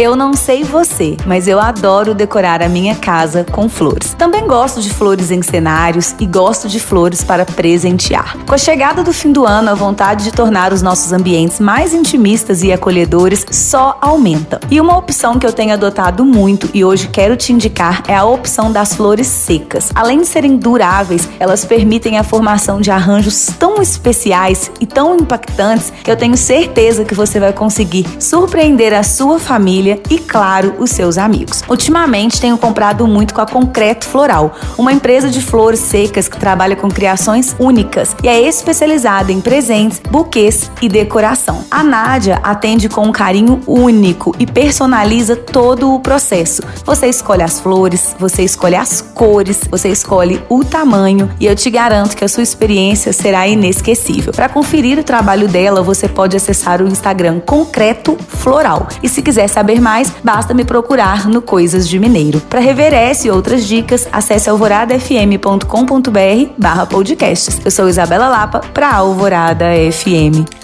Eu não sei você, mas eu adoro decorar a minha casa com flores. Também gosto de flores em cenários e gosto de flores para presentear. Com a chegada do fim do ano, a vontade de tornar os nossos ambientes mais intimistas e acolhedores só aumenta. E uma opção que eu tenho adotado muito e hoje quero te indicar é a opção das flores secas. Além de serem duráveis, elas permitem a formação de arranjos tão especiais e tão impactantes que eu tenho certeza que você vai conseguir surpreender a sua família família e, claro, os seus amigos. Ultimamente tenho comprado muito com a Concreto Floral, uma empresa de flores secas que trabalha com criações únicas e é especializada em presentes, buquês e decoração. A Nádia atende com um carinho único e personaliza todo o processo. Você escolhe as flores, você escolhe as cores, você escolhe o tamanho e eu te garanto que a sua experiência será inesquecível. Para conferir o trabalho dela, você pode acessar o Instagram Concreto Floral. E se quiser saber mais, basta me procurar no Coisas de Mineiro. Para rever essa e outras dicas, acesse alvoradafm.com.br barra podcasts. Eu sou Isabela Lapa para Alvorada FM.